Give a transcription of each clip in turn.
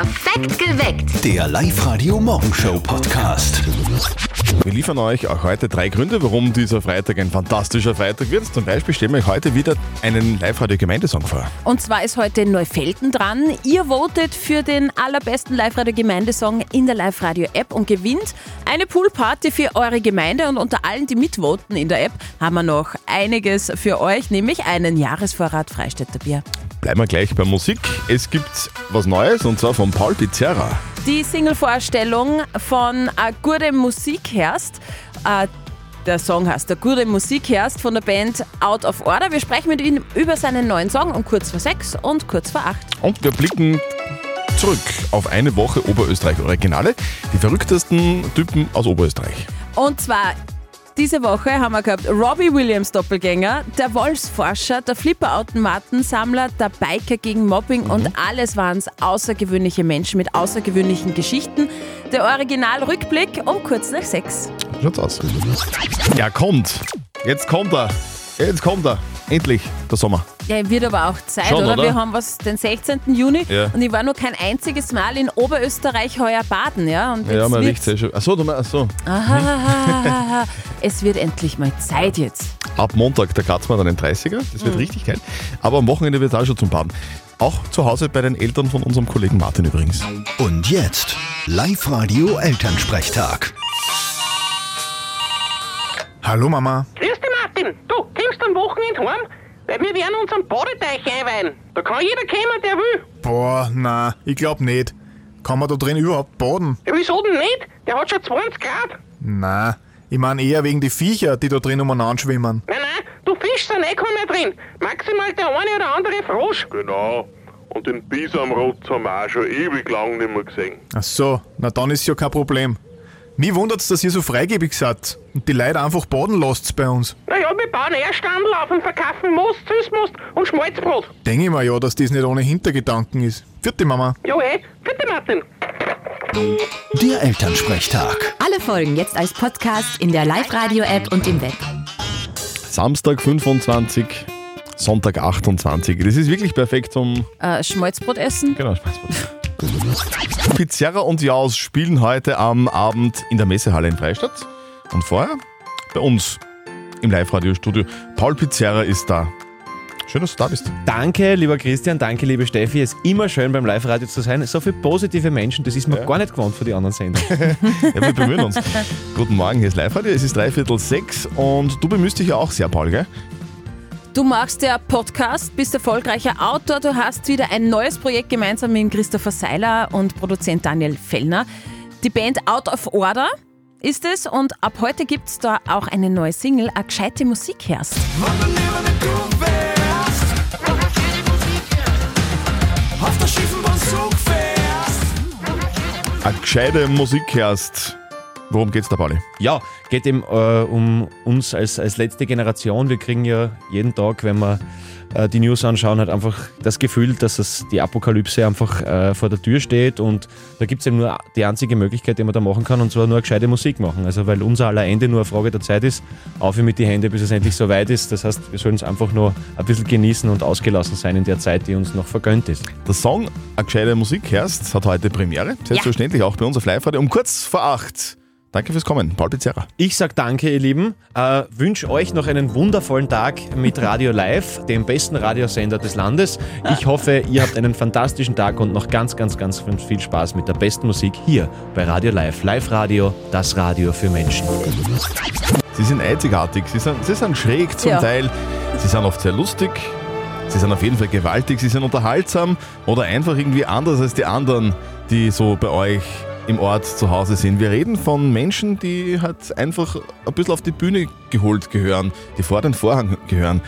Perfekt geweckt. Der Live-Radio-Morgenshow-Podcast. Wir liefern euch auch heute drei Gründe, warum dieser Freitag ein fantastischer Freitag wird. Zum Beispiel stellen wir euch heute wieder einen Live-Radio-Gemeindesong vor. Und zwar ist heute Neufelden dran. Ihr votet für den allerbesten Live-Radio-Gemeindesong in der Live-Radio-App und gewinnt eine Poolparty für eure Gemeinde. Und unter allen, die mitvoten in der App, haben wir noch einiges für euch, nämlich einen Jahresvorrat Freistädter Bier. Bleiben wir gleich bei Musik. Es gibt was Neues und zwar von Paul Pizzerra. Die Single-Vorstellung von A Gute Musik herrscht. Äh, der Song heißt Der gute Musik herrscht von der Band Out of Order. Wir sprechen mit ihm über seinen neuen Song um kurz vor sechs und kurz vor acht. Und wir blicken zurück auf eine Woche Oberösterreich Originale. Die verrücktesten Typen aus Oberösterreich. Und zwar diese Woche haben wir gehabt Robbie Williams Doppelgänger, der Wolfsforscher, der Flipperautomatensammler, der Biker gegen Mobbing und alles waren es außergewöhnliche Menschen mit außergewöhnlichen Geschichten. Der Originalrückblick um kurz nach sechs. Schaut's aus. Ja, kommt. Jetzt kommt er. Jetzt kommt er. Endlich der Sommer. Ja, wird aber auch Zeit, Schon, oder? oder? Wir haben was den 16. Juni Ja. und ich war nur kein einziges Mal in Oberösterreich heuer baden, ja? Und Ja, man riecht sehr schön. Achso, du meinst, achso. Ahahaha. es wird endlich mal Zeit jetzt. Ab Montag, da kratzen wir dann den 30er. Das wird richtig geil. Aber am Wochenende wird es auch schon zum Baden. Auch zu Hause bei den Eltern von unserem Kollegen Martin übrigens. Und jetzt Live-Radio-Elternsprechtag. Hallo Mama. Grüß dich, Martin. Du, kommst am Wochenende heim? Weil wir werden uns am Badeteich einweihen. Da kann jeder kommen, der will. Boah, na, ich glaub nicht. Kann man da drin überhaupt baden? Ja, wieso denn nicht? Der hat schon 20 Grad. Na, ich mein eher wegen die Viecher, die da drin umeinander schwimmen. Nein, nein, du Fisch sind eh keiner drin. Maximal der eine oder andere Frosch. Genau. Und den Bisamrotz haben wir auch schon ewig lang nicht mehr gesehen. Ach so, na dann ist ja kein Problem. Mir wundert's, dass ihr so freigebig seid und die Leute einfach baden lasst bei uns. Naja, wir bauen eher Standel auf und verkaufen Most, Süßmost und Schmalzbrot. Denke ich mir ja, dass das nicht ohne Hintergedanken ist. Vierte Mama. Ja, eh. Bitte, Martin. Der Elternsprechtag. Alle Folgen jetzt als Podcast in der Live-Radio-App und im Web. Samstag 25, Sonntag 28. Das ist wirklich perfekt zum Äh, Schmalzbrot essen? Genau, Spaßbrot. Pizzeria und Jaus spielen heute am Abend in der Messehalle in Freistadt. Und vorher bei uns im Live-Radio-Studio. Paul Pizzeria ist da. Schön, dass du da bist. Danke, lieber Christian, danke, liebe Steffi. Es ist immer schön beim Live-Radio zu sein. So viele positive Menschen, das ist mir gar nicht gewohnt von den anderen Sendern. Ja, wir bemühen uns. Guten Morgen, hier ist Live-Radio. Es ist dreiviertel sechs und du bemühst dich ja auch sehr, Paul, gell? Du machst ja Podcast, bist erfolgreicher Autor, du hast wieder ein neues Projekt gemeinsam mit Christopher Seiler und Produzent Daniel Fellner. Die Band Out of Order ist es und ab heute gibt es da auch eine neue Single, eine gescheite Musik herrscht. Eine gescheite Musik hörst. Worum geht's da, Pauli? Ja, geht eben äh, um uns als, als letzte Generation. Wir kriegen ja jeden Tag, wenn wir äh, die News anschauen, halt einfach das Gefühl, dass es die Apokalypse einfach äh, vor der Tür steht und da gibt es eben nur die einzige Möglichkeit, die man da machen kann und zwar nur eine gescheite Musik machen. Also weil unser aller Ende nur eine Frage der Zeit ist, auf mit die Hände, bis es endlich so weit ist. Das heißt, wir sollen es einfach nur ein bisschen genießen und ausgelassen sein in der Zeit, die uns noch vergönnt ist. Der Song Eine gescheite Musik hörst hat heute Premiere. Selbstverständlich auch bei uns auf Live-Radio um kurz vor acht. Danke fürs Kommen, Paul Pizzeria. Ich sag danke, ihr Lieben. Äh, Wünsche euch noch einen wundervollen Tag mit Radio Live, dem besten Radiosender des Landes. Ich hoffe, ihr habt einen fantastischen Tag und noch ganz, ganz, ganz viel Spaß mit der besten Musik hier bei Radio Live. Live Radio, das Radio für Menschen. Sie sind einzigartig, sie sind, sie sind schräg zum Ja. Teil, sie sind oft sehr lustig, sie sind auf jeden Fall gewaltig, sie sind unterhaltsam oder einfach irgendwie anders als die anderen, die so bei euch im Ort zu Hause sind. Wir reden von Menschen, die halt einfach ein bisschen auf die Bühne geholt gehören, die vor den Vorhang gehören.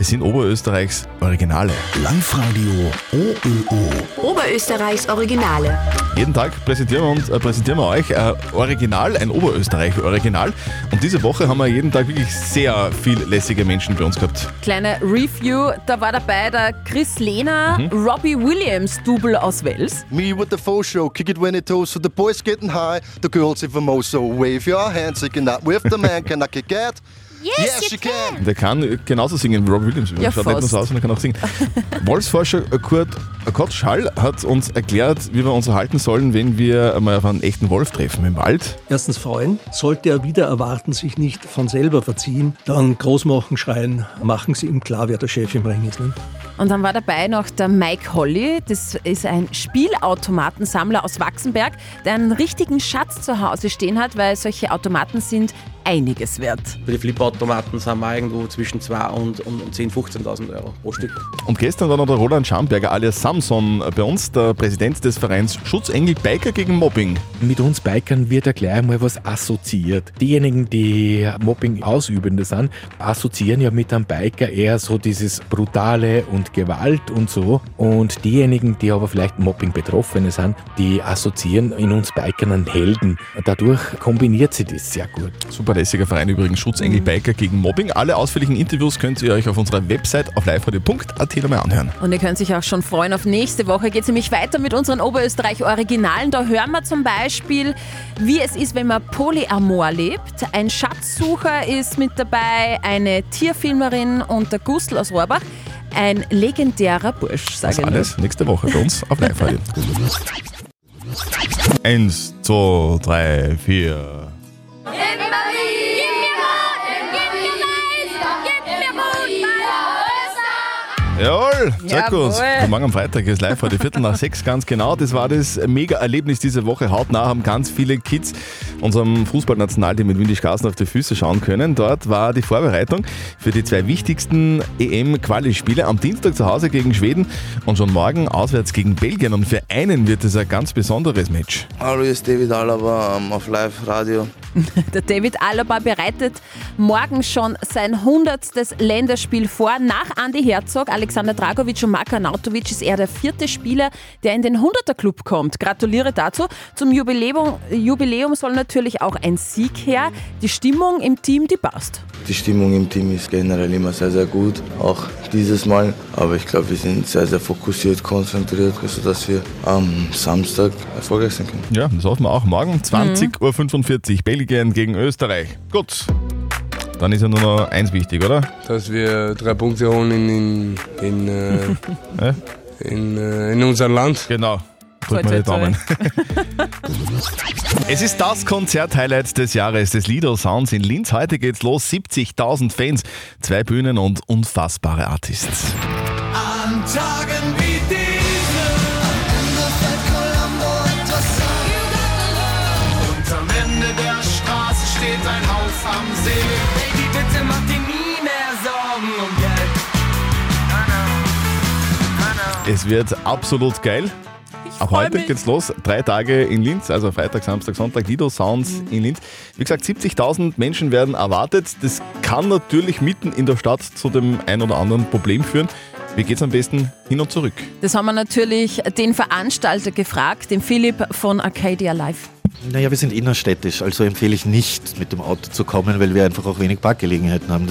Es sind Oberösterreichs Originale. Live-Radio OÖO. Oberösterreichs Originale. Jeden Tag präsentieren wir, uns, äh, präsentieren wir euch ein Original, ein Oberösterreich-Original. Und diese Woche haben wir jeden Tag wirklich sehr viel lässige Menschen bei uns gehabt. Kleine Review, da war dabei der Chris Lehner, Robbie Williams, Double aus Wales. Me with the faux show, kick it when it toes, so the boys getting high, the girls even more so. Wave your hands, singing that with the man, can I kick it? Yes, you can. Der kann genauso singen wie Rob Williams. Ja, Schaut nicht nur fast. so aus, sondern kann auch singen. Wolfsforscher Kurt Kottschall hat uns erklärt, wie wir uns erhalten sollen, wenn wir einmal auf einen echten Wolf treffen im Wald. Erstens freuen. Sollte er wieder erwarten, sich nicht von selber verziehen, dann groß machen, schreien, machen Sie ihm klar, wer der Chef im Ring ist. Ne? Und dann war dabei noch der Mike Holly. Das ist ein Spielautomatensammler aus Wachsenberg, der einen richtigen Schatz zu Hause stehen hat, weil solche Automaten sind einiges wert. Für die Flipautomaten sind wir irgendwo zwischen 2 und, und, und 10.000, 15.000 Euro pro Stück. Und gestern war noch der Roland Schamberger alias Samson bei uns, der Präsident des Vereins Schutzengel Biker gegen Mobbing. Mit uns Bikern wird ja gleich mal was assoziiert. Diejenigen, die Mobbing Ausübende sind, assoziieren ja mit einem Biker eher so dieses Brutale und Gewalt und so. Und diejenigen, die aber vielleicht Mobbing Betroffene sind, die assoziieren in uns Bikern einen Helden. Dadurch kombiniert sie das sehr gut. Super lässiger Verein übrigens, Schutzengel Biker gegen Mobbing. Alle ausführlichen Interviews könnt ihr euch auf unserer Website auf liveradio.at nochmal anhören. Und ihr könnt sich auch schon freuen auf nächste Woche. Geht es nämlich weiter mit unseren Oberösterreich-Originalen. Da hören wir zum Beispiel, wie es ist, wenn man Polyamor lebt. Ein Schatzsucher ist mit dabei, eine Tierfilmerin und der Gustl aus Rohrbach. Ein legendärer Bursch, Das sage ich alles nächste Woche bei uns auf live. Eins, zwei, drei, vier. Jawohl, sehr gut. Jawohl. Morgen am Freitag ist live heute Viertel nach sechs ganz genau. Das war das Mega-Erlebnis diese Woche. Hautnah haben ganz viele Kids unserem Fußballnationalteam mit Windischgarten auf die Füße schauen können. Dort war die Vorbereitung für die zwei wichtigsten EM-Quali-Spiele am Dienstag zu Hause gegen Schweden und schon morgen auswärts gegen Belgien. Und für einen wird es ein ganz besonderes Match. Hallo, hier ist David Alaba ähm, auf Live-Radio. Der David Alaba bereitet morgen schon sein 100. Länderspiel vor. Nach Andi Herzog, Alexander Dragovic und Marko Nautovic ist er der vierte Spieler, der in den 100er Club kommt. Gratuliere dazu. Zum Jubiläum, Jubiläum soll natürlich auch ein Sieg her. Die Stimmung im Team, die passt. Die Stimmung im Team ist generell immer sehr, sehr gut, auch dieses Mal. Aber ich glaube, wir sind sehr, sehr fokussiert, konzentriert, sodass wir am Samstag erfolgreich sein können. Ja, das hoffen wir auch. Morgen 20.45 Uhr Belgien gegen Österreich. Gut. Dann ist ja nur noch eins wichtig, oder? dass wir drei Punkte holen in, in, in, äh, in, äh, in unserem Land. Genau. Drück mal die Daumen. Es ist das Konzerthighlight des Jahres des Lido Sounds in Linz. Heute geht's los. 70.000 Fans, zwei Bühnen und unfassbare Artists. An Tagen wie Es wird absolut geil. Freu heute mich. geht's los. Drei Tage in Linz, also Freitag, Samstag, Sonntag, Lido Sounds in Linz. Wie gesagt, 70.000 Menschen werden erwartet. Das kann natürlich mitten in der Stadt zu dem ein oder anderen Problem führen. Wie geht's am besten hin und zurück? Das haben wir natürlich den Veranstalter gefragt, den Philipp von Arcadia Live. Naja, wir sind innerstädtisch, also empfehle ich nicht, mit dem Auto zu kommen, weil wir einfach auch wenig Parkgelegenheiten haben.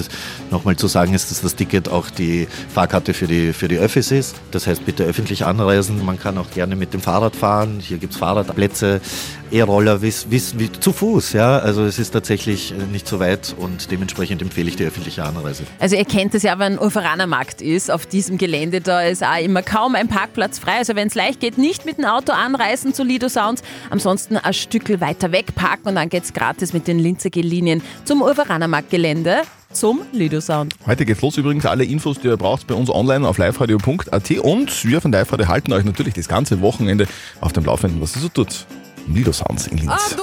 Nochmal zu sagen ist, dass das Ticket auch die Fahrkarte für die, für die Öffis ist. Das heißt, bitte öffentlich anreisen. Man kann auch gerne mit dem Fahrrad fahren. Hier gibt es Fahrradplätze, E-Roller, wie, wie, wie, zu Fuß. Ja? Also es ist tatsächlich nicht so weit und dementsprechend empfehle ich die öffentliche Anreise. Also ihr kennt es ja, wenn Urveraner Markt ist, auf diesem Gelände, da ist auch immer kaum ein Parkplatz frei. Also wenn es leicht geht, nicht mit dem Auto anreisen zu Lido Sounds, ansonsten Stück weiter weg parken und dann geht es gratis mit den Linzer G-Linien zum Urveraner Markt Gelände zum Lido Sound. Heute geht's los übrigens. Alle Infos, die ihr braucht, bei uns online auf liveradio.at und wir von Live Radio halten euch natürlich das ganze Wochenende auf dem Laufenden, was es so tut. Im Lido Sounds in Linz.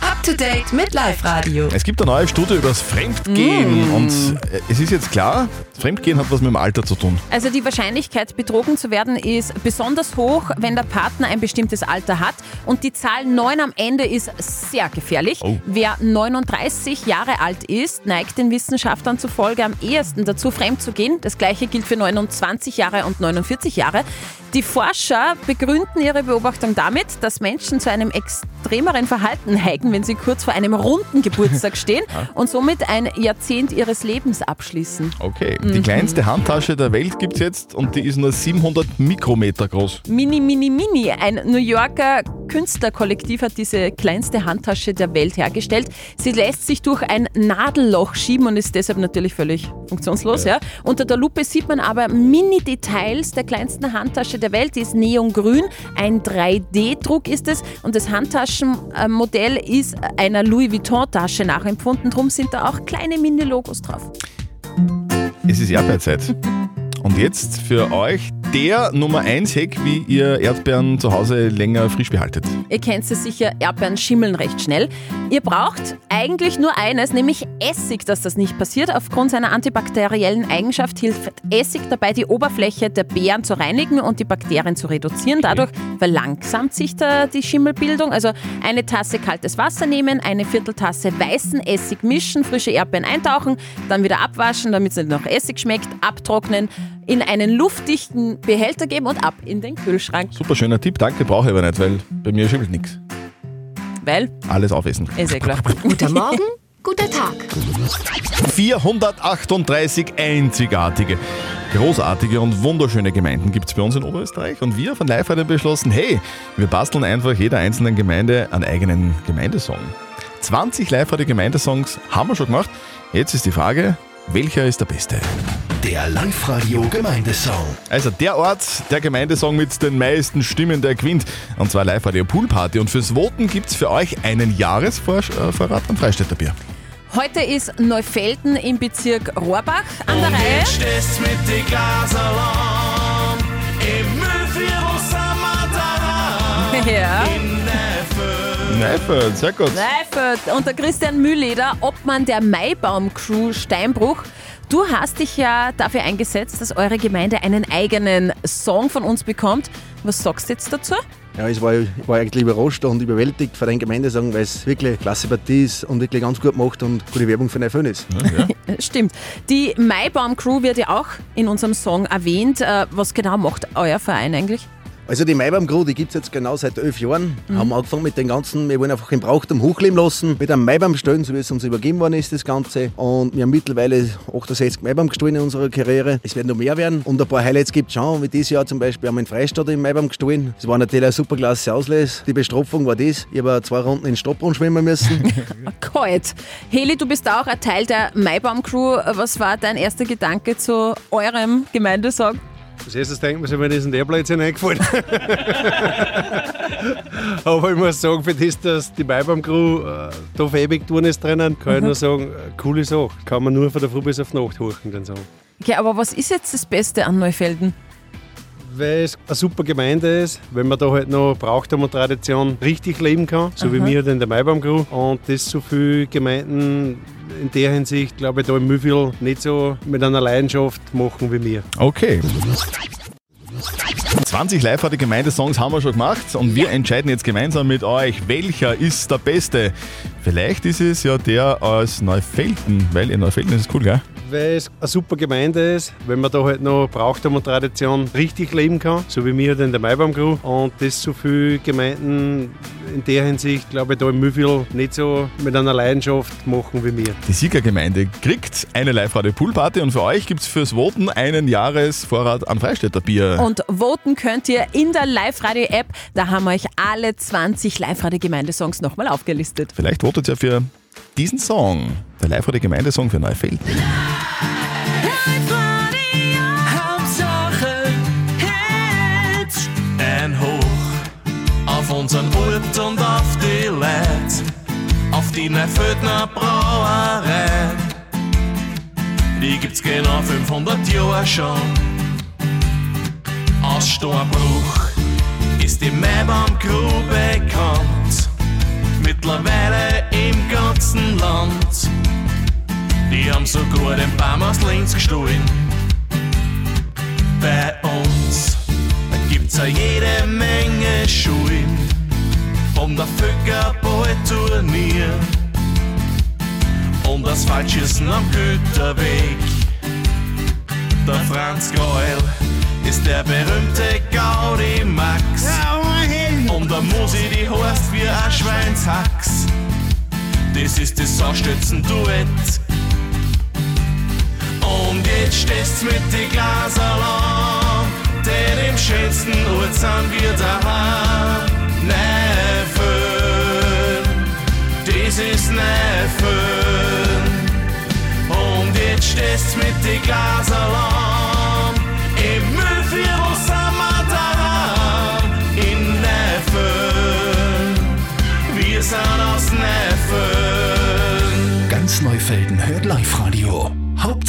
Up to date mit Live Radio. Es gibt eine neue Studie über das Fremdgehen Mm. und äh, es ist jetzt klar, Fremdgehen hat was mit dem Alter zu tun. Also die Wahrscheinlichkeit, betrogen zu werden, ist besonders hoch, wenn der Partner ein bestimmtes Alter hat. Und die Zahl 9 am Ende ist sehr gefährlich. Oh. Wer 39 Jahre alt ist, neigt den Wissenschaftlern zufolge am ehesten dazu, fremd zu gehen. Das gleiche gilt für 29 Jahre und 49 Jahre. Die Forscher begründen ihre Beobachtung damit, dass Menschen zu einem extremeren Verhalten neigen, wenn sie kurz vor einem runden Geburtstag stehen und somit ein Jahrzehnt ihres Lebens abschließen. Okay, die Mhm. kleinste Handtasche der Welt gibt's jetzt und die ist nur 700 Mikrometer groß. Mini, mini, mini. Ein New Yorker Künstlerkollektiv hat diese kleinste Handtasche der Welt hergestellt. Sie lässt sich durch ein Nadelloch schieben und ist deshalb natürlich völlig funktionslos. Ja. Unter der Lupe sieht man aber Mini-Details der kleinsten Handtasche der Welt. Die ist neongrün. Ein 3D-Druck ist es und das Handtaschenmodell ist einer Louis Vuitton-Tasche nachempfunden. Drum sind da auch kleine Mini-Logos drauf. Es ist Erdbeerzeit. Und jetzt für euch der Nummer 1 Hack, wie ihr Erdbeeren zu Hause länger frisch behaltet. Ihr kennt es sicher, Erdbeeren schimmeln recht schnell. Ihr braucht eigentlich nur eines, nämlich Essig, dass das nicht passiert. Aufgrund seiner antibakteriellen Eigenschaft hilft Essig dabei, die Oberfläche der Beeren zu reinigen und die Bakterien zu reduzieren. Dadurch verlangsamt sich da die Schimmelbildung. Also eine Tasse kaltes Wasser nehmen, eine Vierteltasse weißen Essig mischen, frische Erdbeeren eintauchen, dann wieder abwaschen, damit es nicht noch Essig schmeckt, abtrocknen, in einen luftdichten Behälter geben und ab in den Kühlschrank. Super schöner Tipp, danke, brauche ich aber nicht, weil bei mir schimmelt nichts. Weil, Alles aufessen. ist eh klar. Guter Morgen, guter Tag. 438 einzigartige, großartige und wunderschöne Gemeinden gibt es bei uns in Oberösterreich. Und wir von Live haben beschlossen, hey, wir basteln einfach jeder einzelnen Gemeinde einen eigenen Gemeindesong. 20 live Gemeindesongs haben wir schon gemacht. Jetzt ist die Frage, welcher ist der beste? Der Live-Radio Gemeindesong. Also der Ort, der Gemeindesong mit den meisten Stimmen, der gewinnt. Und zwar live Radio Poolparty. Und fürs Voten gibt es für euch einen Jahresvorrat am Freistädter Bier. Heute ist Neufelden im Bezirk Rohrbach an der Und Reihe. jetzt stehst mit die Glasalarm. Im Müllviertel sind wir. Ja. In Neffen. Neifeld, sehr gut. Neifert und der Christian Mühleder, Obmann der Maibaum-Crew Steinbruch. Du hast dich ja dafür eingesetzt, dass eure Gemeinde einen eigenen Song von uns bekommt. Was sagst du jetzt dazu? Ja, ich war, ich war eigentlich überrascht und überwältigt von den Gemeindesong, weil es wirklich eine klasse Partie ist und wirklich ganz gut macht und gute Werbung für Neufön ist. Stimmt. Die Maibaum-Crew wird ja auch in unserem Song erwähnt. Äh, Was genau macht euer Verein eigentlich? Also die Maibaum Crew, die gibt es jetzt genau seit elf Jahren. Mhm. Haben angefangen mit den ganzen, wir wollen einfach im Brauchtum hochleben lassen, mit einem Maibaum stellen, so wie es uns übergeben worden ist, das Ganze. Und wir haben mittlerweile 68 Maibaum gestohlen in unserer Karriere. Es werden noch mehr werden. Und ein paar Highlights gibt es schon, wie dieses Jahr zum Beispiel haben wir in Freistadt im Maibaum gestohlen. Das war natürlich eine super klasse Auslese. Die Bestrafung war das. Ich habe zwei Runden in Stopprund schwimmen müssen. Kalt. Heli, du bist auch ein Teil der Maibaum-Crew. Was war dein erster Gedanke zu eurem Gemeindesong? Als erstes denkt man sich, wenn ist denn der Blödsinn eingefallen. Aber ich muss sagen, für das, dass die Maibaum-Crew äh, da fähig tun ist drinnen, kann ich Mhm. nur sagen, äh, coole Sache. Kann man nur von der Früh bis auf die Nacht horchen, den Song. Okay, aber was ist jetzt das Beste an Neufelden? Weil es eine super Gemeinde ist, wenn man da halt noch Brauchtum und Tradition richtig leben kann, so wie Aha. wir halt in der Maibaum-Crew. Und das so viele Gemeinden in der Hinsicht, glaube ich, da im Mühlviertel nicht so mit einer Leidenschaft machen wie wir. Okay. 20 live Gemeindesongs haben wir schon gemacht und wir entscheiden jetzt gemeinsam mit euch, welcher ist der beste. Vielleicht ist es ja der aus Neufelden, weil in Neufelden ist es cool, gell? Weil es eine super Gemeinde ist, wenn man da halt noch Brauchtum und Tradition richtig leben kann, so wie wir halt in der Maibaum Crew. Und das so viele Gemeinden in der Hinsicht, glaube ich, da im Mühlviertel nicht so mit einer Leidenschaft machen wie wir. Die Siegergemeinde kriegt eine Live-Radio-Poolparty und für euch gibt es fürs Voten einen Jahresvorrat an Freistädter Bier. Und voten könnt ihr in der Live-Radio-App. Da haben wir euch alle 20 Live-Radio-Gemeindesongs nochmal aufgelistet. Vielleicht votet ihr für diesen Song, der für. Hauptsache Hits. Ein Hoch auf unseren Ort und auf die Leute, auf die Neuföldner Brauerei. Die gibt's genau 500 Jahre schon. Aus Steinbruch ist die Maibaum-Crew bekannt. Mittlerweile Die haben sogar den Baum aus Linz gestohlen. Bei uns gibt's auch jede Menge Schulen. Vom der Völkerball-Turnier und das Falschießen am Güterweg. Der Franz Geul ist der berühmte Gaudi Max. Und der Musi, die heißt wie ein Schweinshax. Das ist das Saustützen-Duett. Jetzt stehst mit den Glas denn im schönsten Ort sind wir daheim. Neffen, das ist Neffen. Und jetzt stehst mit den Glas im Müll.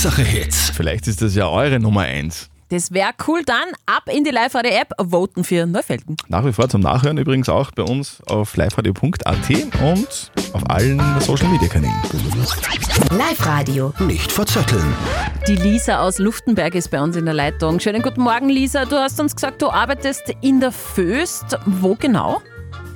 Hauptsache Hits. Vielleicht ist das ja eure Nummer 1. Das wäre cool. Dann ab in die Live-Radio-App, voten für Neufelden. Nach wie vor zum Nachhören übrigens auch bei uns auf liveradio.at und auf allen Social Media Kanälen. Live-Radio. Nicht verzetteln. Die Lisa aus Luftenberg ist bei uns in der Leitung. Schönen guten Morgen, Lisa. Du hast uns gesagt, du arbeitest in der Föst. Wo genau?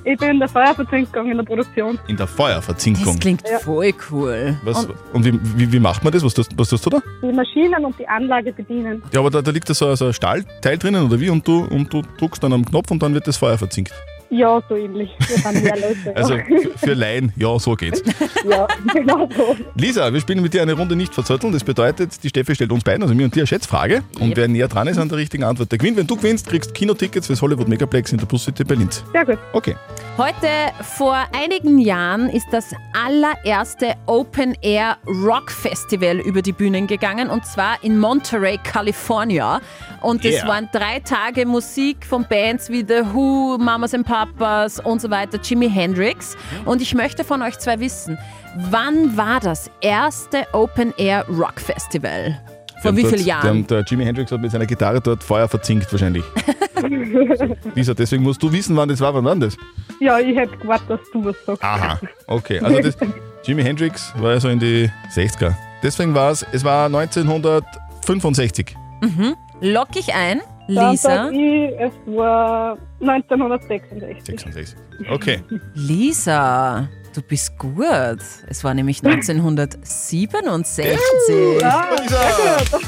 Ich bin in der Feuerverzinkung in der Produktion. In der Feuerverzinkung. Das klingt voll cool. Was, und wie, wie, wie macht man das? Was tust, was tust du da? Die Maschinen und die Anlage bedienen. Ja, aber da, da liegt da so, so ein Stahlteil drinnen oder wie? Und du, und du drückst dann am Knopf und dann wird das Feuer verzinkt. Ja, so ähnlich. Wir sind mehr Leute. Also für, Laien, ja, so geht's. ja, genau so. Lisa, wir spielen mit dir eine Runde nicht verzötteln. Das bedeutet, die Steffi stellt uns beiden, also mir und dir, eine Schätzfrage. Und wer näher dran ist an der richtigen Antwort, der gewinnt. Wenn du gewinnst, kriegst du Kinotickets fürs Hollywood Megaplex in der Bus City Berlin. Sehr gut. Okay. Heute vor einigen Jahren ist das allererste Open Air Rock Festival über die Bühnen gegangen und zwar in Monterey, California. Und es Yeah. waren drei Tage Musik von Bands wie The Who, Mamas and Papas und so weiter, Jimi Hendrix. Und ich möchte von euch zwei wissen, wann war das erste Open Air Rock Festival? Vor wie vielen Jahren? Der, der Jimi Hendrix hat mit seiner Gitarre dort Feuer verzinkt wahrscheinlich. Lisa, deswegen musst du wissen, wann das war. Wann war das? Ja, ich hätte gewartet, dass du was sagst. Aha, okay. Also das, Jimi Hendrix war ja so in die 60er. Deswegen war es, es war 1965. Mhm. Lock ich ein, Lisa. sag ich, es war 1966. 66. Okay. Lisa, du bist gut. Es war nämlich 1967. Ah, Lisa!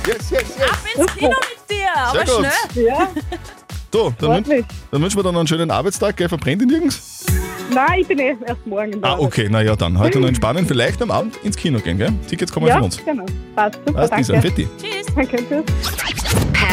Yes, yes, Ab ins Kino mit dir, aber gut. schnell. Ja. So, dann, wün dann wünschen wir dann einen schönen Arbeitstag. Gell? Verbrennt ihn nirgends? Nein, ich bin eh erst morgen in der Ah, okay, na ja, dann. Heute noch entspannen. Vielleicht am Abend ins Kino gehen, gell? Tickets kommen ja, von uns. genau. Passt, super, Passt, Lisa. danke. Fetti. Tschüss. Danke, tschüss.